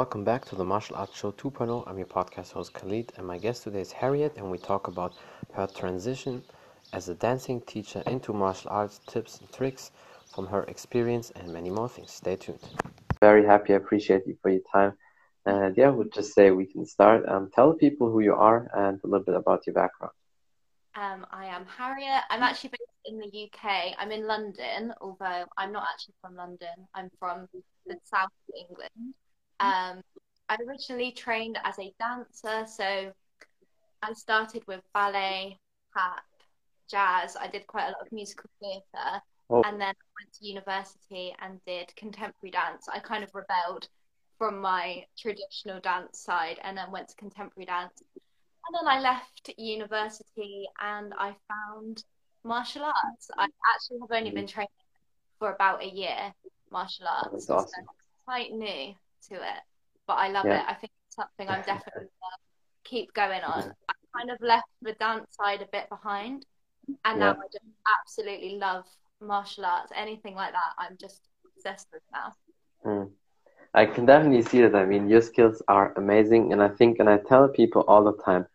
welcome back to the Martial Arts Show 2.0. I'm your podcast host Khalid, and my guest today is Harriet, and we talk about her transition as a dancing teacher into martial arts, tips and tricks from her experience, and many more things. Stay tuned. Very happy, I appreciate you for your time. And yeah, we'll just say we can start. Um, tell people who you are and a little bit about your background. Um, I am Harriet. I'm actually based in the UK. I'm in London, although I'm not actually from London. I'm from the south of England. Um, I originally trained as a dancer, so I started with ballet, tap, jazz. I did quite a lot of musical theatre, oh. and then I went to university and did contemporary dance. I kind of rebelled from my traditional dance side and then went to contemporary dance and then I left university and I found martial arts. I actually have only been training for about a year, martial arts. That's awesome. So quite new to it, but I love yeah. it. I think it's something I'm definitely keep going on. I kind of left the dance side a bit behind, and yeah. now I just absolutely love martial arts. Anything like that, I'm just obsessed with now. Mm. I can definitely see that. I mean, your skills are amazing, and I think, and I tell people all the time,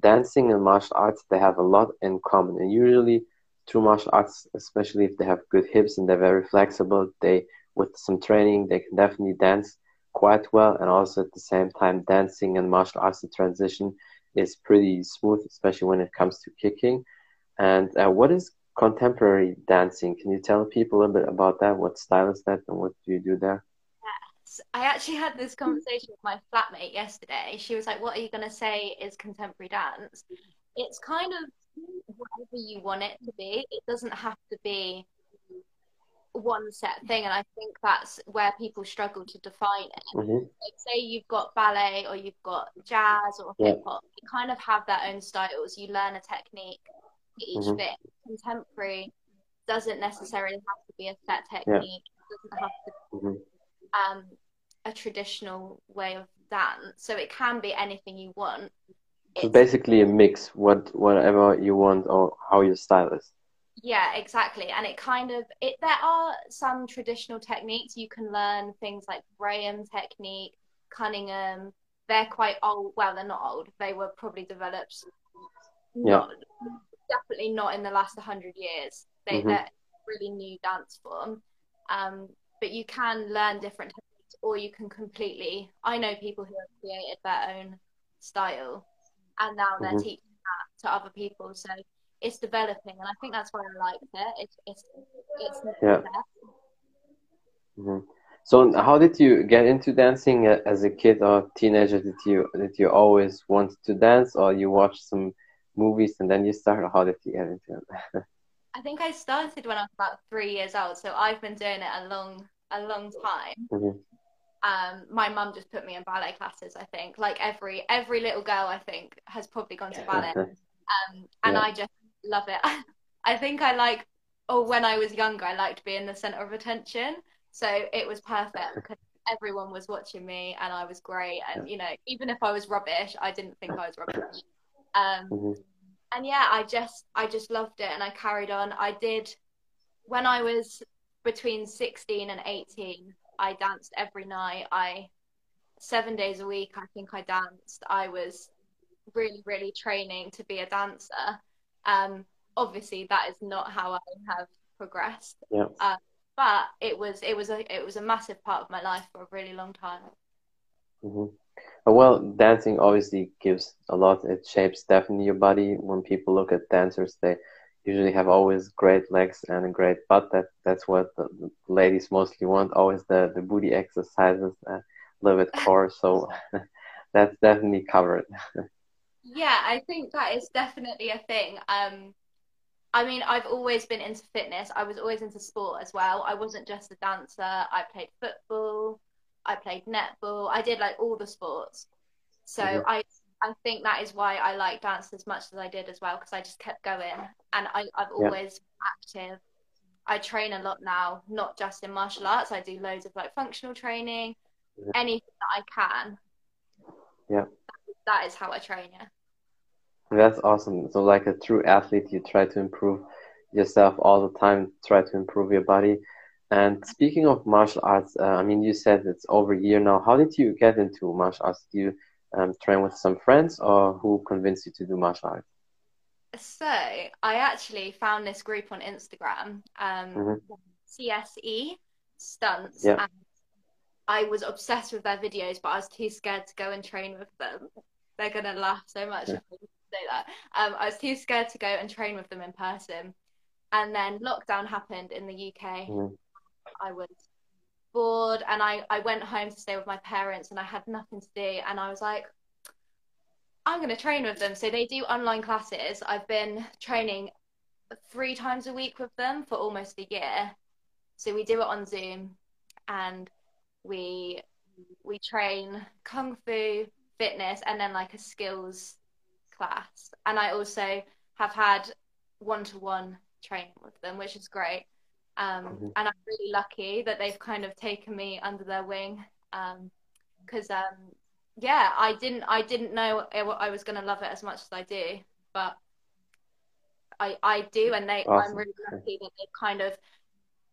dancing and martial arts they have a lot in common. And usually, through martial arts, especially if they have good hips and they're very flexible, they with some training they can definitely dance quite well. And also at the same time, dancing and martial arts the transition is pretty smooth, especially when it comes to kicking. And uh, what is contemporary dancing? Can you tell people a little bit about that? What style is that, and what do you do there? I actually had this conversation with my flatmate yesterday. She was like, What are you going to say is contemporary dance? It's kind of whatever you want it to be. It doesn't have to be one set thing. And I think that's where people struggle to define it. Mm-hmm. Like, say you've got ballet or you've got jazz or hip hop, you kind of have their own styles. You learn a technique for each mm-hmm. bit. Contemporary doesn't necessarily have to be a set technique. Yeah. It doesn't have to. Mm-hmm. Um, a traditional way of dance. So it can be anything you want. So basically a mix, what whatever you want or how your style is. Yeah, exactly. And it kind of it there are some traditional techniques you can learn things like Graham technique, Cunningham. They're quite old. Well, they're not old. They were probably developed. Not, yeah. Definitely not in the last 100 years. They, mm-hmm. They're really new dance form. Um, but you can learn different techniques or you can completely. I know people who have created their own style, and now they're mm-hmm. teaching that to other people. So it's developing, and I think that's why I like it. It's it's it's yeah. Mm-hmm. So how did you get into dancing as a kid or teenager? Did you did you always want to dance, or you watched some movies and then you started? How did you get into it? I think I started when I was about three years old, so I've been doing it a long a long time. Mm-hmm um, my mum just put me in ballet classes. I think, like every every little girl, I think has probably gone to ballet, um, and yeah. I just love it. I think I like, or when I was younger, I liked being the center of attention. So it was perfect because everyone was watching me, and I was great. And you know, even if I was rubbish, I didn't think I was rubbish. Um, mm-hmm. And yeah, I just I just loved it, and I carried on. I did when I was between 16 and 18 I danced every night. I seven days a week. I think I danced. I was really, really training to be a dancer. Um, obviously, that is not how I have progressed. Yeah. Uh, but it was it was a it was a massive part of my life for a really long time. Mm-hmm. Well, dancing obviously gives a lot. It shapes definitely your body. When people look at dancers, they usually have always great legs and a great butt. That that's what the ladies mostly want. Always the the booty exercises, a little bit core. So that's definitely covered. yeah, I think that is definitely a thing. Um, I mean, I've always been into fitness. I was always into sport as well. I wasn't just a dancer. I played football. I played netball. I did like all the sports. So mm-hmm. I I think that is why I like dance as much as I did as well because I just kept going and I, I've always yeah. active. I train a lot now, not just in martial arts. I do loads of like functional training, yeah. anything that I can. Yeah. that is how I train, yeah. That's awesome. So like a true athlete, you try to improve yourself all the time, try to improve your body. And speaking of martial arts, uh, I mean, you said it's over a year now. How did you get into martial arts? Do you um, train with some friends, or who convinced you to do martial arts? So I actually found this group on Instagram, um, mm-hmm. CSE Stunts, yeah. and I was obsessed with their videos, but I was too scared to go and train with them. They're gonna laugh so much yeah. Say that. Um, I was too scared to go and train with them in person, and then lockdown happened in the UK. Mm-hmm I was bored and I, I went home to stay with my parents and I had nothing to do and I was like, I'm going to train with them. So they do online classes. I've been training three times a week with them for almost a year. So we do it on Zoom and we we train kung fu, fitness and then like a skills class. And I also have had one-to-one training with them, which is great. Um, mm-hmm. And I'm really lucky that they've kind of taken me under their wing. Because, um, um, yeah, I didn't, I didn't know I was going to love it as much as I do, but I, I do, and they, awesome. I'm really lucky that they've kind of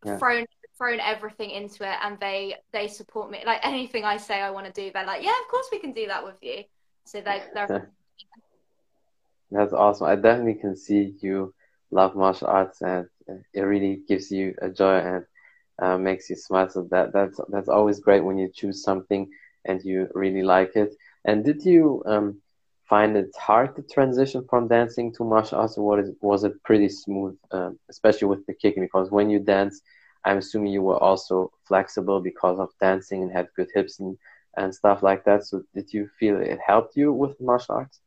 yeah. thrown thrown everything into it and they they support me like anything i say i want to do they're like yeah of course we can do that with you so they, they're that's awesome i definitely can see you love martial arts and it really gives you a joy and uh, makes you smile. So that that's that's always great when you choose something and you really like it. And did you um, find it hard to transition from dancing to martial arts, or was it, was it pretty smooth, um, especially with the kicking? Because when you dance, I'm assuming you were also flexible because of dancing and had good hips and and stuff like that. So did you feel it helped you with martial arts?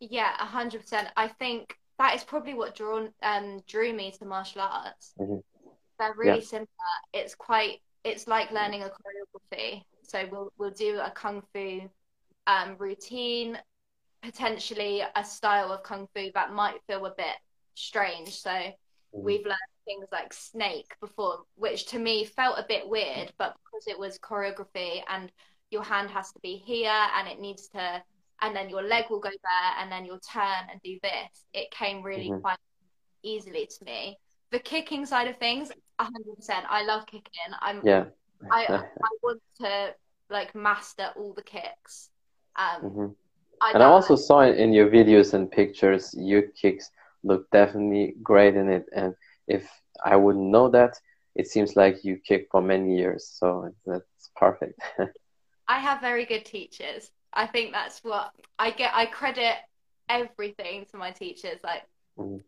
Yeah, a hundred percent. I think that is probably what drawn um, drew me to martial arts. Mm-hmm. They're really yeah. similar. It's quite it's like learning a choreography. So we'll we'll do a kung fu um, routine, potentially a style of kung fu that might feel a bit strange. So mm-hmm. we've learned things like snake before, which to me felt a bit weird, but because it was choreography and your hand has to be here and it needs to and then your leg will go there and then you'll turn and do this. It came really mm-hmm. quite easily to me. The kicking side of things 100% i love kicking. I'm yeah. I, I want to like master all the kicks. Um mm-hmm. I and i also like... saw in your videos and pictures your kicks look definitely great in it. And if i wouldn't know that it seems like you kick for many years. So that's perfect. I have very good teachers I think that's what I get. I credit everything to my teachers. Like mm.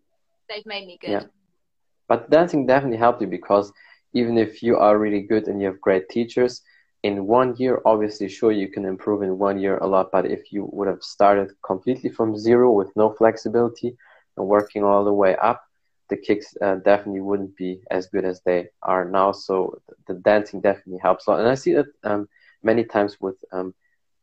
they've made me good. Yeah. But dancing definitely helped you because even if you are really good and you have great teachers, in one year, obviously, sure, you can improve in one year a lot. But if you would have started completely from zero with no flexibility and working all the way up, the kicks uh, definitely wouldn't be as good as they are now. So the dancing definitely helps a lot. And I see that um, many times with um,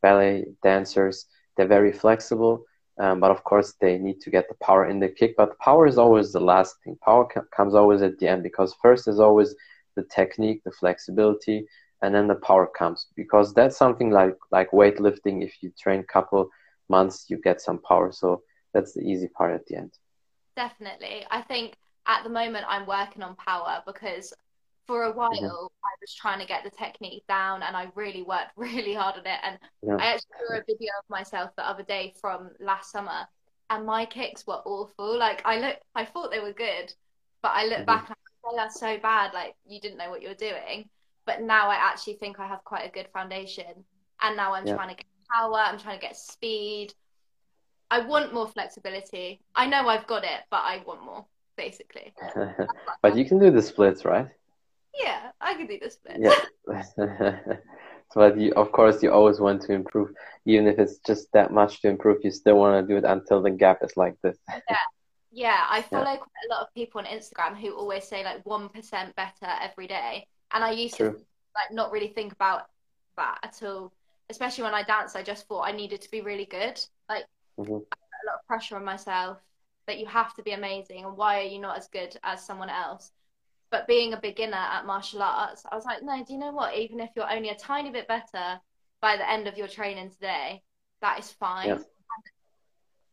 ballet dancers. They're very flexible, um, but of course they need to get the power in the kick. But power is always the last thing. Power comes always at the end because first is always the technique, the flexibility, and then the power comes because that's something like like weightlifting. If you train couple months, you get some power. So that's the easy part at the end. Definitely, I think at the moment I'm working on power because for a while mm-hmm. I was trying to get the technique down and I really worked really hard on it and yeah. I actually saw a video of myself the other day from last summer and my kicks were awful like I look I thought they were good but I look mm-hmm. back and I'm like, that's so bad like you didn't know what you were doing but now I actually think I have quite a good foundation and now I'm yeah. trying to get power I'm trying to get speed I want more flexibility I know I've got it but I want more basically but you can do the splits right yeah, I can do this bit. Yeah. but you, of course, you always want to improve, even if it's just that much to improve. You still want to do it until the gap is like this. yeah, yeah. I follow yeah. quite a lot of people on Instagram who always say like one percent better every day, and I used True. to like not really think about that at all. Especially when I dance, I just thought I needed to be really good. Like mm-hmm. a lot of pressure on myself that you have to be amazing, and why are you not as good as someone else? But being a beginner at martial arts, I was like, no, do you know what? Even if you're only a tiny bit better by the end of your training today, that is fine. Yeah.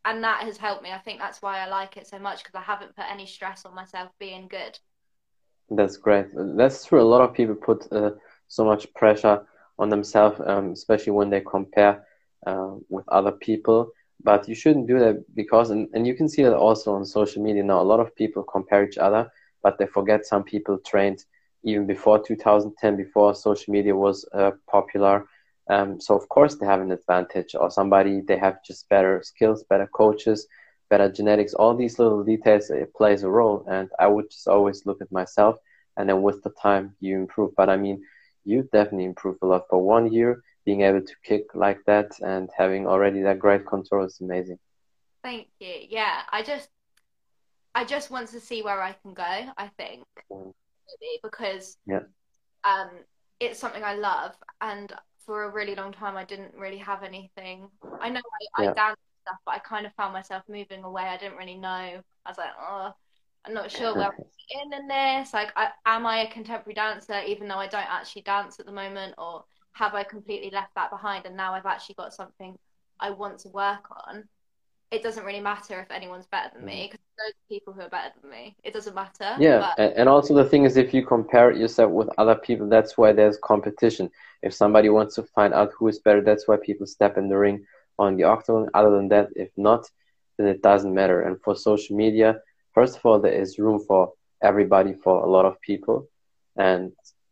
And that has helped me. I think that's why I like it so much because I haven't put any stress on myself being good. That's great. That's true. A lot of people put uh, so much pressure on themselves, um, especially when they compare uh, with other people. But you shouldn't do that because, and, and you can see that also on social media now. A lot of people compare each other, but they forget some people trained even before 2010, before social media was uh, popular. Um, so of course they have an advantage, or somebody they have just better skills, better coaches, better genetics. All these little details it plays a role, and I would just always look at myself, and then with the time you improve. But I mean, you definitely improved a lot for one year. Being able to kick like that and having already that great control is amazing. Thank you. Yeah, I just, I just want to see where I can go. I think mm. because yeah. um, it's something I love, and for a really long time I didn't really have anything. I know I, yeah. I dance stuff, but I kind of found myself moving away. I didn't really know. I was like, oh, I'm not sure where I'm in in this. Like, I, am I a contemporary dancer, even though I don't actually dance at the moment, or have I completely left that behind and now I've actually got something I want to work on? It doesn't really matter if anyone's better than me because mm. those people who are better than me. It doesn't matter. Yeah, but... and also the thing is, if you compare yourself with other people, that's why there's competition. If somebody wants to find out who is better, that's why people step in the ring on the octagon. Other than that, if not, then it doesn't matter. And for social media, first of all, there is room for everybody, for a lot of people, and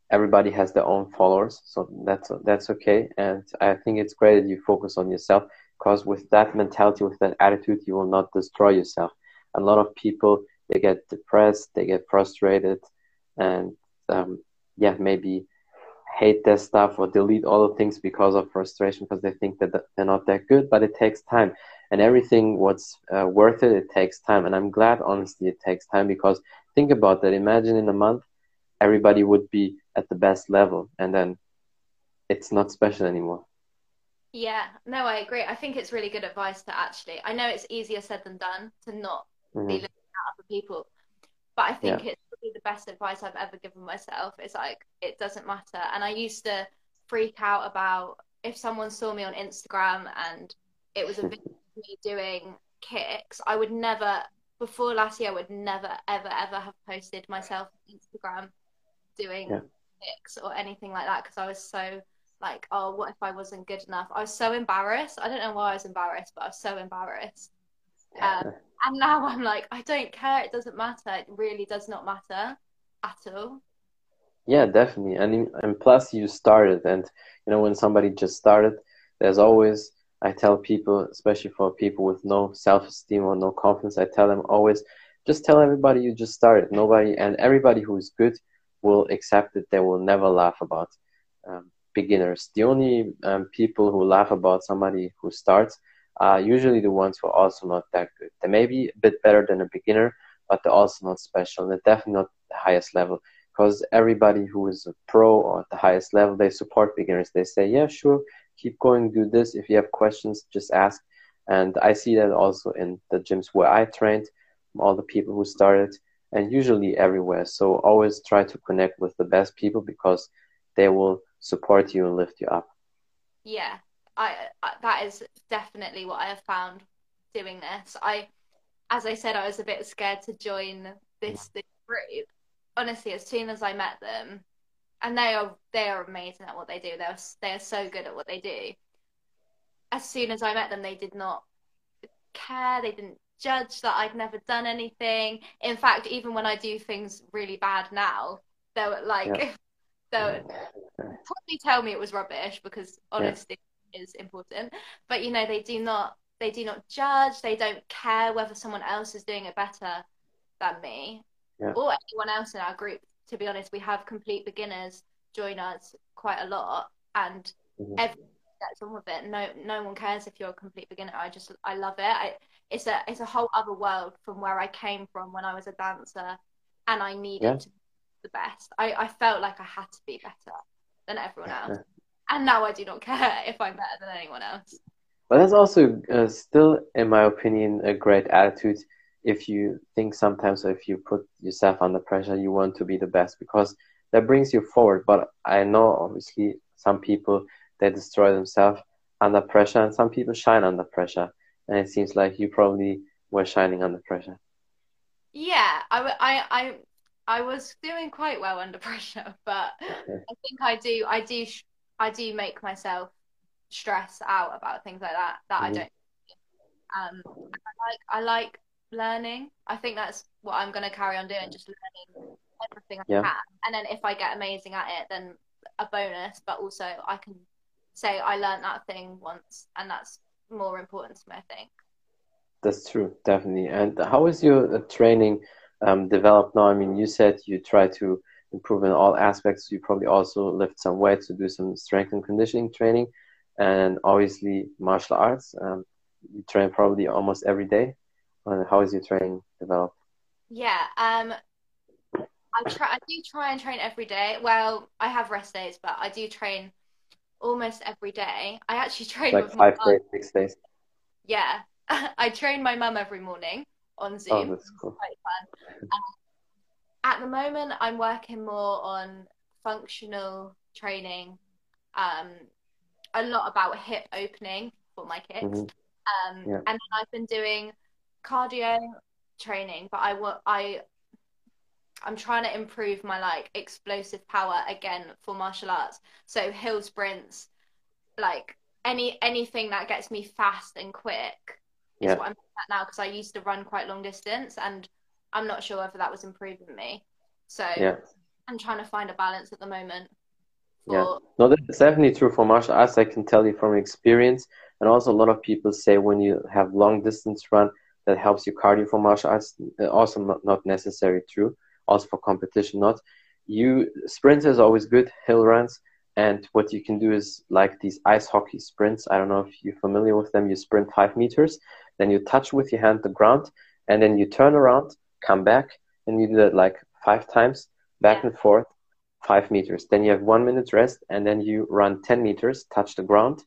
everybody has their own followers, so that's that's okay. And I think it's great that you focus on yourself, because with that mentality, with that attitude, you will not destroy yourself. A lot of people they get depressed, they get frustrated, and um, yeah, maybe hate their stuff or delete all the things because of frustration because they think that they're not that good but it takes time. And everything what's uh, worth it it takes time. And i'm glad honestly it takes time because think about that. Imagine in a month everybody would be at the best level and then it's not special anymore yeah no i agree i think it's really good advice to actually i know it's easier said than done to not mm-hmm. be looking at other people but i think yeah. it's probably the best advice I've ever given myself. It's like it doesn't matter. And I used to freak out about if someone saw me on Instagram and it was a video of me doing kicks, I would never before last year I would never ever ever have posted myself on Instagram doing yeah. kicks or anything like that because I was so like, oh, what if I wasn't good enough? I was so embarrassed. I don't know why I was embarrassed, but I was so embarrassed. Um, and now I'm like, I don't care. It doesn't matter. It really does not matter at all. Yeah, definitely. And and plus, you started, and you know when somebody just started, there's always I tell people, especially for people with no self-esteem or no confidence, I tell them always, just tell everybody you just started. Nobody and everybody who is good will accept it. They will never laugh about um, beginners. The only um, people who laugh about somebody who starts are usually the ones who are also not that good. They may be a bit better than a beginner, but they're also not special. They're definitely not the highest level because everybody who is a pro or at the highest level, they support beginners. They say, yeah, sure, keep going, do this. If you have questions, just ask. And I see that also in the gyms where I trained, all the people who started, and usually everywhere. So always try to connect with the best people because they will support you and lift you up. Yeah, I, I that is definitely what I have found doing this. I, as I said, I was a bit scared to join this this group. Honestly, as soon as I met them, and they are they are amazing at what they do. They are they are so good at what they do. As soon as I met them, they did not care. They didn't judge that I'd never done anything. In fact, even when I do things really bad now, they'll like yeah. they'll probably tell me it was rubbish because honestly, is important. But you know, they do not they do not judge. They don't care whether someone else is doing it better than me yeah. or anyone else in our group. To be honest, we have complete beginners join us quite a lot, and mm-hmm. everyone gets on with it. No, no one cares if you're a complete beginner. I just I love it. I, it's a it's a whole other world from where I came from when I was a dancer, and I needed yeah. to be the best. I, I felt like I had to be better than everyone else and now I do not care if I'm better than anyone else. But that's also uh, still, in my opinion, a great attitude. If you think sometimes if you put yourself under pressure, you want to be the best because that brings you forward. But I know obviously some people they destroy themselves under pressure, and some people shine under pressure. And it seems like you probably were shining under pressure. Yeah, I, I, I I was doing quite well under pressure, but I think I do, I do, I do make myself stress out about things like that that mm-hmm. I don't. Um, I like, I like learning. I think that's what I'm going to carry on doing, just learning everything I yeah. can. And then if I get amazing at it, then a bonus. But also, I can say I learned that thing once, and that's more important to me. I think. That's true, definitely. And how is your uh, training um, developed now? I mean, you said you try to improve in all aspects. You probably also lift some weights to do some strength and conditioning training, and obviously martial arts. Um, you train probably almost every day. Uh, how is your training developed? Yeah, um, I try. I do try and train every day. Well, I have rest days, but I do train almost every day. I actually train like five days, six days. Yeah, I train my mum every morning on oh, Zoom. Oh, that's cool. quite fun. Um, at the moment, I'm working more on functional training. Um, a lot about hip opening for my kicks. Mm-hmm. Um, yeah. and I've been doing cardio training, but I I I'm trying to improve my like explosive power again for martial arts. So hill sprints, like any anything that gets me fast and quick yeah. what I'm at now because I used to run quite long distance and I'm not sure whether that was improving me. So yeah. I'm trying to find a balance at the moment. For... Yeah, no, that's definitely true for martial arts. I can tell you from experience, and also a lot of people say when you have long distance run, that helps you cardio for martial arts. Uh, also, not, not necessarily true. Also for competition, not. You sprints is always good. Hill runs, and what you can do is like these ice hockey sprints. I don't know if you're familiar with them. You sprint five meters, then you touch with your hand the ground, and then you turn around, come back, and you do that like five times, back yeah. and forth, five meters. Then you have one minute rest, and then you run 10 meters, touch the ground,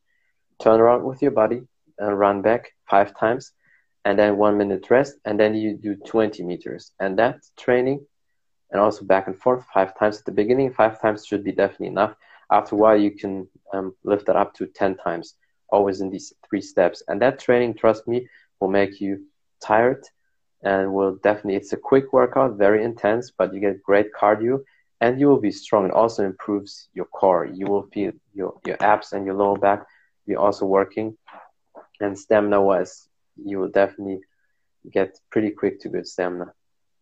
turn around with your body, and run back five times and then one minute rest, and then you do 20 meters. And that training, and also back and forth five times at the beginning, five times should be definitely enough. After a while, you can um, lift that up to 10 times, always in these three steps. And that training, trust me, will make you tired and will definitely, it's a quick workout, very intense, but you get great cardio and you will be strong. It also improves your core. You will feel your, your abs and your lower back be also working. And stamina wise, you will definitely get pretty quick to good stamina.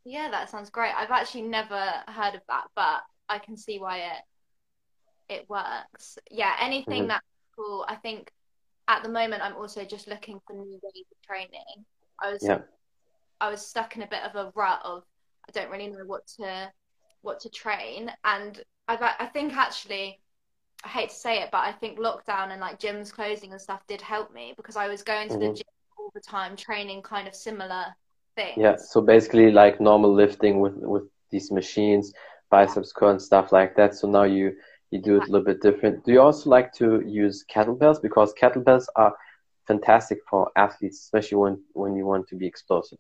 Yeah, that sounds great. I've actually never heard of that, but I can see why it it works. Yeah, anything mm-hmm. that's cool. I think at the moment I'm also just looking for new ways of training. I was yeah. I was stuck in a bit of a rut of I don't really know what to what to train, and I I think actually I hate to say it, but I think lockdown and like gyms closing and stuff did help me because I was going to mm-hmm. the gym all the time training kind of similar things. Yeah, so basically like normal lifting with with these machines, biceps curl and stuff like that. So now you you do it a little bit different. Do you also like to use kettlebells because kettlebells are fantastic for athletes, especially when when you want to be explosive?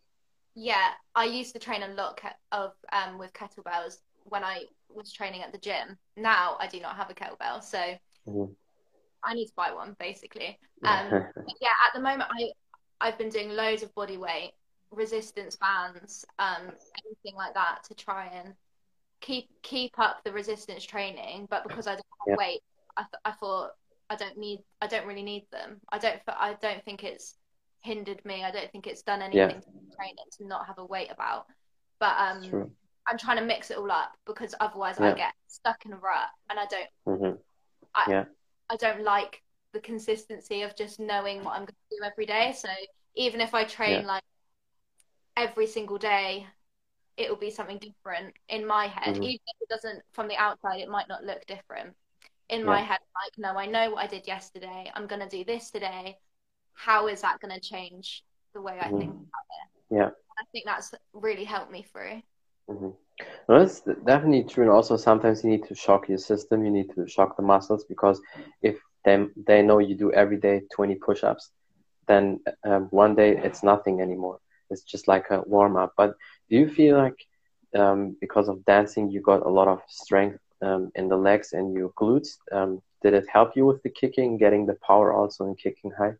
Yeah, I used to train a lot of um, with kettlebells when I was training at the gym. Now I do not have a kettlebell, so mm-hmm. I need to buy one basically. Um, yeah, at the moment I I've been doing loads of body weight, resistance bands, um, anything like that to try and keep keep up the resistance training. But because I don't have yeah. weight, I, th- I thought I don't need I don't really need them. I don't I don't think it's hindered me. I don't think it's done anything yeah. to training to not have a weight about. But um, I'm trying to mix it all up because otherwise yeah. I get stuck in a rut and I don't. Mm-hmm. I, yeah. I don't like the consistency of just knowing what I'm going to do every day. So even if I train yeah. like every single day, it will be something different in my head. Mm-hmm. Even if it doesn't from the outside, it might not look different. In yeah. my head, like, no, I know what I did yesterday. I'm going to do this today. How is that going to change the way I mm-hmm. think about it? Yeah. I think that's really helped me through. Mm-hmm. No, that's definitely true. And also, sometimes you need to shock your system. You need to shock the muscles because if they they know you do every day 20 push-ups then um, one day it's nothing anymore it's just like a warm-up but do you feel like um, because of dancing you got a lot of strength um, in the legs and your glutes um, did it help you with the kicking getting the power also in kicking high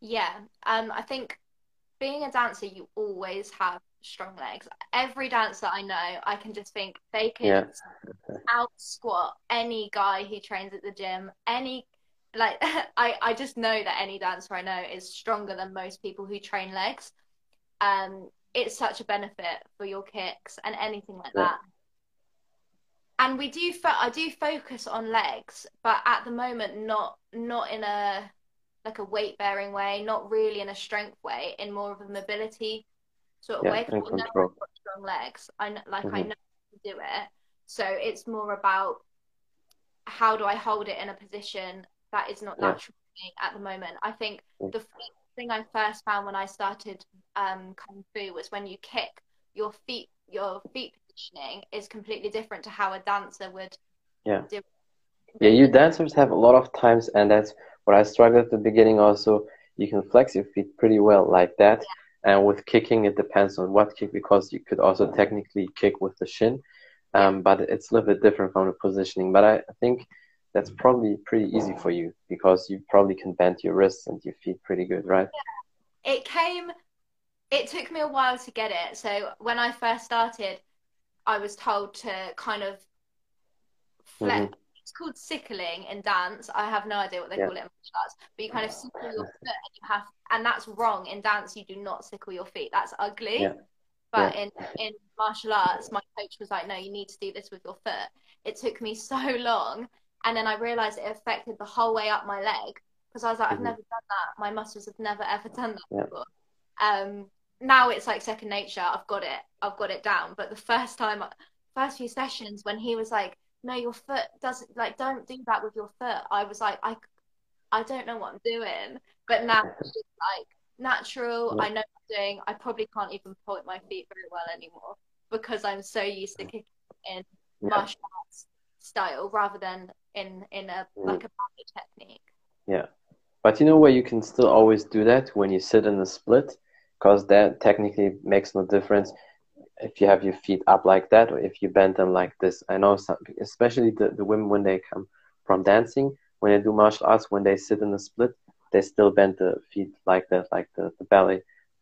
yeah um, i think being a dancer you always have strong legs. Every dancer I know, I can just think they can Yeah. out squat any guy who trains at the gym. Any like I I just know that any dancer I know is stronger than most people who train legs. Um, it's such a benefit for your kicks and anything like Yeah. that. And we do fo- I do focus on legs, but at the moment not not in a like a weight bearing way, not really in a strength way, in more of a mobility sort of Yeah, way. 'cause and I know I've got strong legs. I know, like I Mhm. know how to do it. So it's more about how do I hold it in a position that is not Yeah. natural for me at the moment. I think the f- thing I first found when I started um, kung fu was when you kick, your feet your feet positioning is completely different to how a dancer would Yeah. do. Yeah, you dancers have a lot of times, and that's what I struggled at the beginning also. You can flex your feet pretty well like that. And with kicking, it depends on what kick because you could also technically kick with the shin, um, but it's a little bit different from the positioning. But I, I think that's probably pretty easy for you because you probably can bend your wrists and your feet pretty good, right? Yeah. It came. It took me a while to get it. So when I first started, I was told to kind of flex. Mhm. It's called sickling in dance. I have no idea what they Yeah. call it in martial arts, but you kind of sickle your foot, and you have, and that's wrong in dance. You do not sickle your feet. That's ugly. Yeah. But in in martial arts, my coach was like, "No, you need to do this with your foot." It took me so long, and then I realized it affected the whole way up my leg because I was like, "I've Mhm. never done that. My muscles have never ever done that Yeah. before." Um, now it's like second nature. I've got it. I've got it down. But the first time, first few sessions, when he was like, "No, your foot doesn't like. Don't do that with your foot," I was like, "I, I don't know what I'm doing." But now it's just like natural. I know what I'm doing. I probably can't even point my feet very well anymore because I'm so used to kicking in martial arts style rather than in in a Mm. like a ballet technique. Yeah. But you know where you can still always do that when you sit in a split, because that technically makes no difference if you have your feet up like that or if you bend them like this. I know some, especially the, the women when they come from dancing, when they do martial arts, when they sit in a split, they still bend the feet like that, like the, the ballet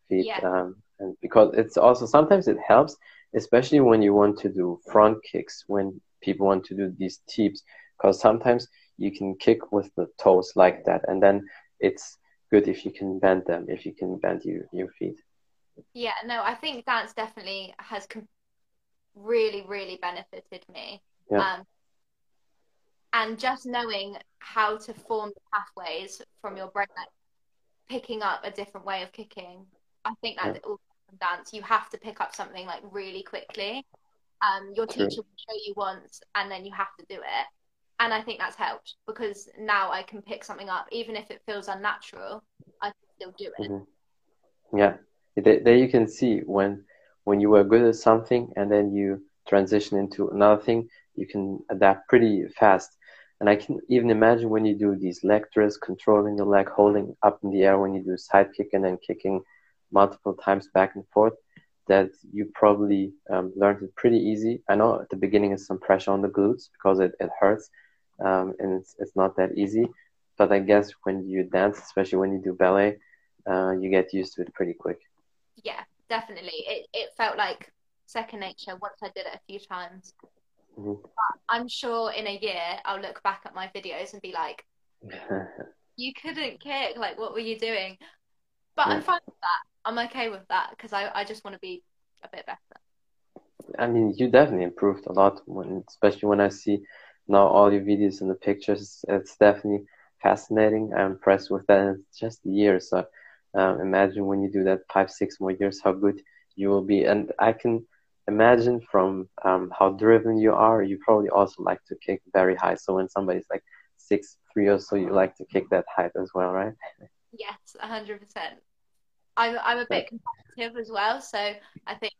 feet. Yeah. Um, and because it's also sometimes it helps, especially when you want to do front kicks, when people want to do these tips because sometimes you can kick with the toes like that, and then it's good if you can bend them, if you can bend your, your feet. Yeah, no, I think dance definitely has com- really, really benefited me. Yeah. Um, and just knowing how to form the pathways from your brain, like picking up a different way of kicking. I think that all from dance, you have to pick up something like really quickly. Um, your teacher will show you once, and then you have to do it. And I think that's helped because now I can pick something up, even if it feels unnatural. I can still do it. Mhm. Yeah, there, there you can see when when you were good at something and then you transition into another thing, you can adapt pretty fast. And I can even imagine when you do these leg drills, controlling the leg, holding up in the air when you do side kick and then kicking multiple times back and forth, that you probably um, learned it pretty easy. I know at the beginning is some pressure on the glutes because it, it hurts um, and it's, it's not that easy. But I guess when you dance, especially when you do ballet, uh, you get used to it pretty quick. Yeah, definitely. It it felt like second nature once I did it a few times. Mhm. But I'm sure in a year I'll look back at my videos and be like, you couldn't kick. Like, what were you doing? But I'm fine with that. I'm okay with that because I, I just want to be a bit better. I mean, you definitely improved a lot, when, especially when I see now all your videos and the pictures. It's definitely fascinating. I'm impressed with that. And it's just a year, so um, imagine when you do that five, six more years, how good you will be. And I can imagine from um, how driven you are, you probably also like to kick very high. So when somebody's like six, three or so, you like to kick that height as well, right? Yes, 100%. I'm, I'm a bit competitive as well. So I think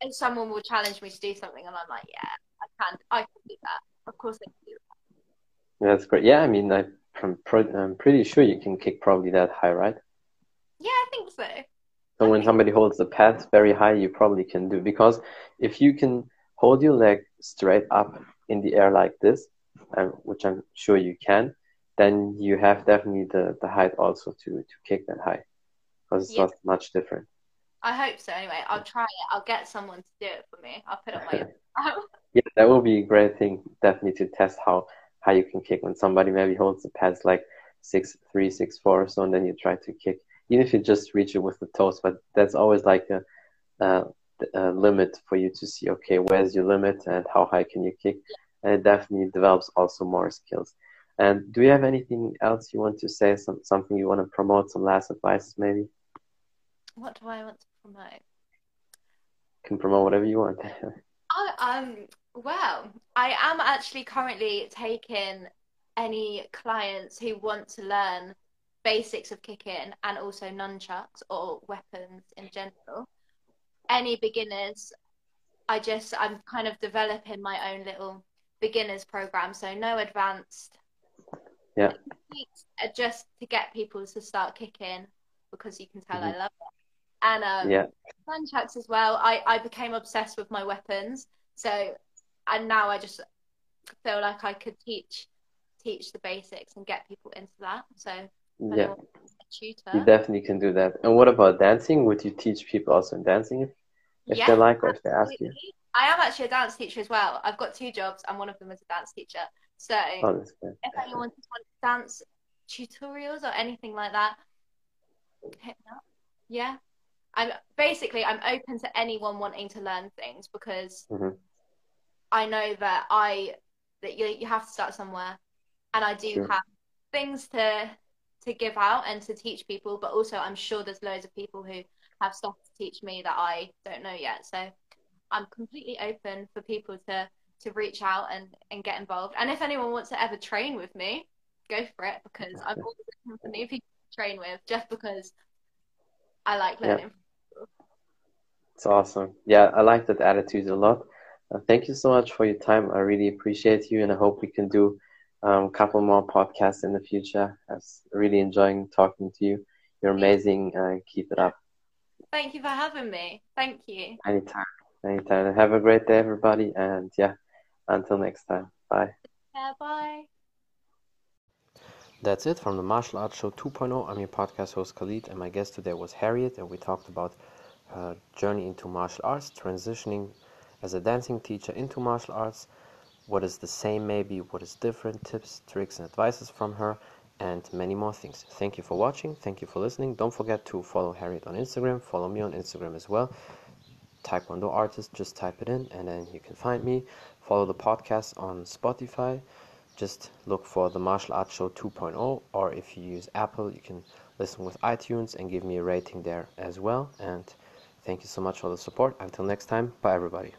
if someone will challenge me to do something and I'm like, yeah, I can, I can do that. Of course I can do that. That's great. Yeah, I mean, I, I'm, pro- I'm pretty sure you can kick probably that high, right? Yeah, I think so. So when somebody holds the pads very high, you probably can do because if you can hold your leg straight up in the air like this, um, which I'm sure you can, then you have definitely the, the height also to, to kick that high because it's Yeah. not much different. I hope so. Anyway, I'll try it. I'll get someone to do it for me. I'll put it on my. yeah, that will be a great thing. Definitely to test how how you can kick when somebody maybe holds the pads like six three, six four, or so, and then you try to kick, even if you just reach it with the toes. But that's always like a, a, a limit for you to see. Okay, where's your limit, and how high can you kick? And it definitely develops also more skills. And do you have anything else you want to say? Some something you want to promote? Some last advice, maybe? What do I want to promote? You can promote whatever you want. I, um. Well, I am actually currently taking any clients who want to learn basics of kicking and also nunchucks or weapons in general. Any beginners, I just I'm kind of developing my own little beginners program, so no advanced. Yeah. Just to get people to start kicking because you can tell mm-hmm. I love it. And um, yeah. nunchucks as well. I I became obsessed with my weapons, so and now I just feel like I could teach teach the basics and get people into that. So yeah, tutor. you definitely can do that. And what about dancing? Would you teach people also in dancing if, if yeah, they like or if they ask you? I am actually a dance teacher as well. I've got two jobs, and one of them is a dance teacher. So oh, if anyone wants dance tutorials or anything like that, hit me up. Yeah, I'm basically I'm open to anyone wanting to learn things because mm-hmm. I know that I that you you have to start somewhere, and I do sure. have things to to give out and to teach people, but also I'm sure there's loads of people who have stuff to teach me that I don't know yet. So I'm completely open for people to to reach out and and get involved. And if anyone wants to ever train with me, go for it because I'm always looking for new people to train with just because I like learning. Yeah. It's awesome. Yeah, I like that attitude a lot. Uh, thank you so much for your time. I really appreciate you, and I hope we can do um, a couple more podcasts in the future. I was really enjoying talking to you. You're amazing. Uh, keep it up. Thank you for having me. Thank you. Anytime. Anytime. Have a great day, everybody. And yeah, until next time. Bye. Yeah, bye. That's it from the Martial Arts Show 2.0. I'm your podcast host Khalid, and my guest today was Harriet, and we talked about journey into martial arts, transitioning as a dancing teacher into martial arts, what is the same maybe, what is different, tips, tricks, and advices from her, and many more things. Thank you for watching, thank you for listening. Don't forget to follow Harriet on Instagram, follow me on Instagram as well. Taekwondo artist, just type it in and then you can find me. Follow the podcast on Spotify. Just look for the Martial Arts Show 2.0, or if you use Apple, you can listen with iTunes and give me a rating there as well. And Thank you so much for the support. Until next time, bye everybody.